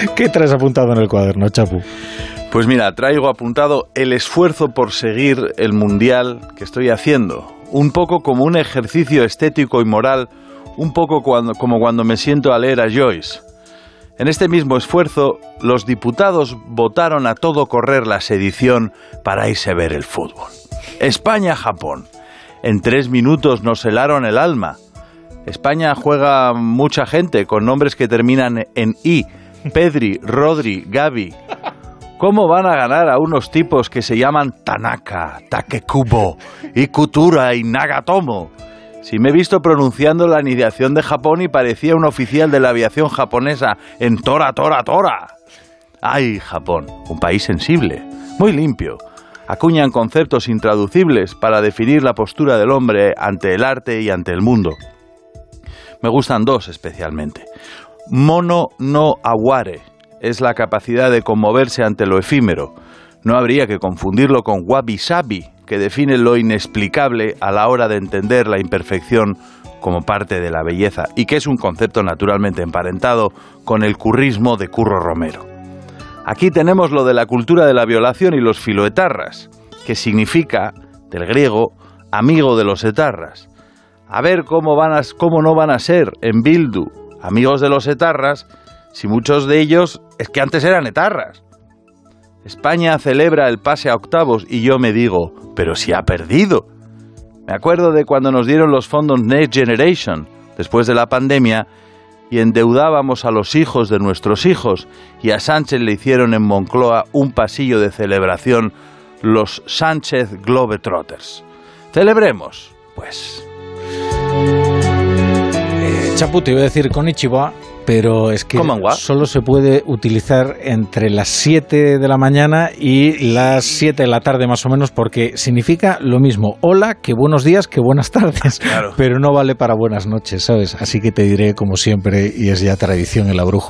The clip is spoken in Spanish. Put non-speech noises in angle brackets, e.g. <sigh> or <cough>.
<laughs> ¿Qué traes apuntado en el cuaderno, Chapu? Pues mira, traigo apuntado el esfuerzo por seguir el mundial que estoy haciendo. Un poco como un ejercicio estético y moral, un poco como cuando me siento a leer a Joyce. En este mismo esfuerzo, los diputados votaron a todo correr la sedición para irse a ver el fútbol. España-Japón. En tres minutos nos helaron el alma. España juega mucha gente con nombres que terminan en I. Pedri, Rodri, Gaby. ¿Cómo van a ganar a unos tipos que se llaman Tanaka, Takekubo, Ikutura y Nagatomo? Si me he visto pronunciando la anidación de Japón y parecía un oficial de la aviación japonesa en Tora, Tora, Tora. ¡Ay, Japón! Un país sensible, muy limpio. Acuñan conceptos intraducibles para definir la postura del hombre ante el arte y ante el mundo. Me gustan dos especialmente. Mono no aware es la capacidad de conmoverse ante lo efímero. No habría que confundirlo con wabi-sabi, que define lo inexplicable a la hora de entender la imperfección como parte de la belleza y que es un concepto naturalmente emparentado con el currismo de Curro Romero. Aquí tenemos lo de la cultura de la violación y los filoetarras, que significa, del griego, amigo de los etarras. A ver cómo, van a, cómo no van a ser en Bildu amigos de los etarras si muchos de ellos es que antes eran etarras. España celebra el pase a octavos y yo me digo, pero si ha perdido. Me acuerdo de cuando nos dieron los fondos Next Generation, después de la pandemia, y endeudábamos a los hijos de nuestros hijos, y a Sánchez le hicieron en Moncloa un pasillo de celebración los Sánchez Globetrotters. Celebremos, pues. Chapu, te iba a decir con Ichiba, pero es que solo se puede utilizar entre las 7 de la mañana y las 7 de la tarde más o menos porque significa lo mismo, hola, que buenos días, que buenas tardes, <laughs> pero no vale para buenas noches, ¿sabes? Así que te diré como siempre y es ya tradición en la brújula.